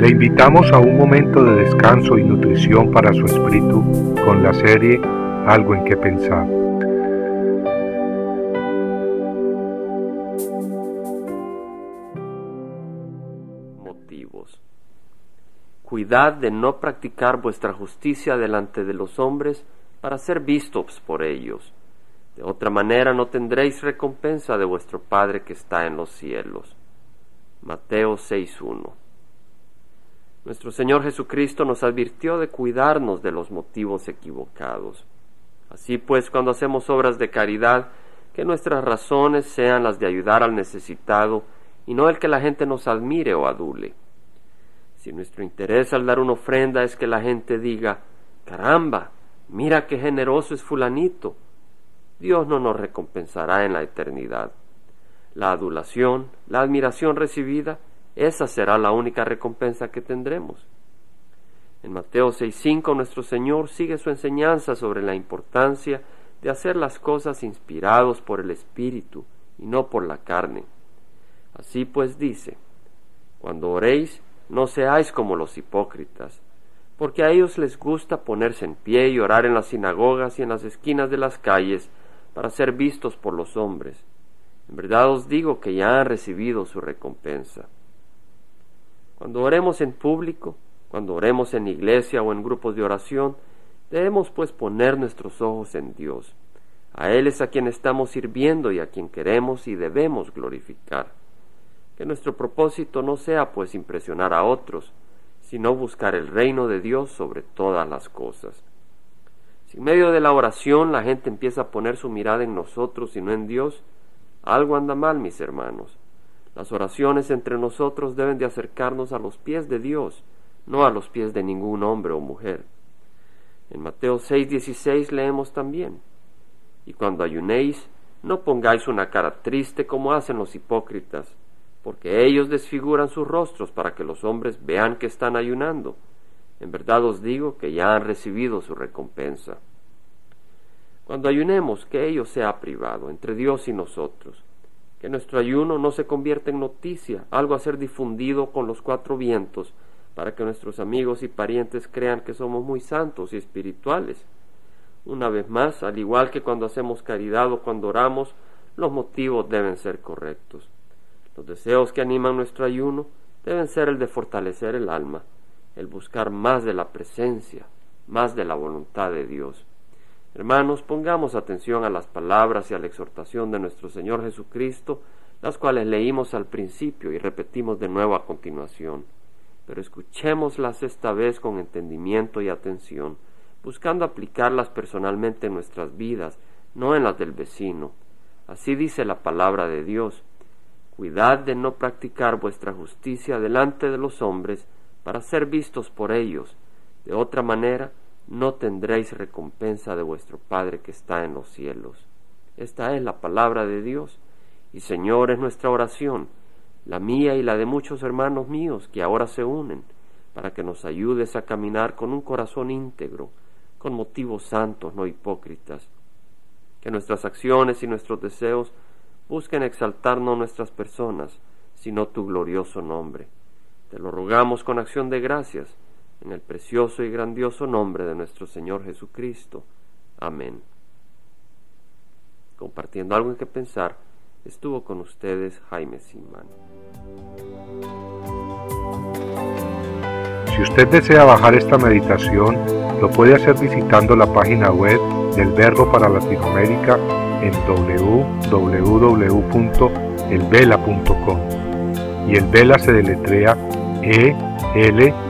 Le invitamos a un momento de descanso y nutrición para su espíritu con la serie Algo en que pensar. Motivos. Cuidad de no practicar vuestra justicia delante de los hombres para ser vistos por ellos. De otra manera no tendréis recompensa de vuestro Padre que está en los cielos. Mateo 6.1 nuestro Señor Jesucristo nos advirtió de cuidarnos de los motivos equivocados. Así pues, cuando hacemos obras de caridad, que nuestras razones sean las de ayudar al necesitado y no el que la gente nos admire o adule. Si nuestro interés al dar una ofrenda es que la gente diga, caramba, mira qué generoso es fulanito, Dios no nos recompensará en la eternidad. La adulación, la admiración recibida, esa será la única recompensa que tendremos. En Mateo 6.5 nuestro Señor sigue su enseñanza sobre la importancia de hacer las cosas inspirados por el Espíritu y no por la carne. Así pues dice, cuando oréis, no seáis como los hipócritas, porque a ellos les gusta ponerse en pie y orar en las sinagogas y en las esquinas de las calles para ser vistos por los hombres. En verdad os digo que ya han recibido su recompensa. Cuando oremos en público, cuando oremos en iglesia o en grupos de oración, debemos pues poner nuestros ojos en Dios. A Él es a quien estamos sirviendo y a quien queremos y debemos glorificar. Que nuestro propósito no sea pues impresionar a otros, sino buscar el reino de Dios sobre todas las cosas. Si en medio de la oración la gente empieza a poner su mirada en nosotros y no en Dios, algo anda mal, mis hermanos. Las oraciones entre nosotros deben de acercarnos a los pies de Dios, no a los pies de ningún hombre o mujer. En Mateo 6:16 leemos también, y cuando ayunéis, no pongáis una cara triste como hacen los hipócritas, porque ellos desfiguran sus rostros para que los hombres vean que están ayunando. En verdad os digo que ya han recibido su recompensa. Cuando ayunemos, que ello sea privado entre Dios y nosotros, que nuestro ayuno no se convierta en noticia, algo a ser difundido con los cuatro vientos, para que nuestros amigos y parientes crean que somos muy santos y espirituales. Una vez más, al igual que cuando hacemos caridad o cuando oramos, los motivos deben ser correctos. Los deseos que animan nuestro ayuno deben ser el de fortalecer el alma, el buscar más de la presencia, más de la voluntad de Dios. Hermanos, pongamos atención a las palabras y a la exhortación de nuestro Señor Jesucristo, las cuales leímos al principio y repetimos de nuevo a continuación. Pero escuchémoslas esta vez con entendimiento y atención, buscando aplicarlas personalmente en nuestras vidas, no en las del vecino. Así dice la palabra de Dios. Cuidad de no practicar vuestra justicia delante de los hombres para ser vistos por ellos. De otra manera, no tendréis recompensa de vuestro Padre que está en los cielos. Esta es la palabra de Dios, y Señor es nuestra oración, la mía y la de muchos hermanos míos que ahora se unen, para que nos ayudes a caminar con un corazón íntegro, con motivos santos, no hipócritas. Que nuestras acciones y nuestros deseos busquen exaltar no nuestras personas, sino tu glorioso nombre. Te lo rogamos con acción de gracias en el precioso y grandioso nombre de nuestro Señor Jesucristo. Amén. Compartiendo algo en que pensar, estuvo con ustedes Jaime Simán. Si usted desea bajar esta meditación, lo puede hacer visitando la página web del Verbo para Latinoamérica en www.elvela.com. Y el Vela se deletrea E L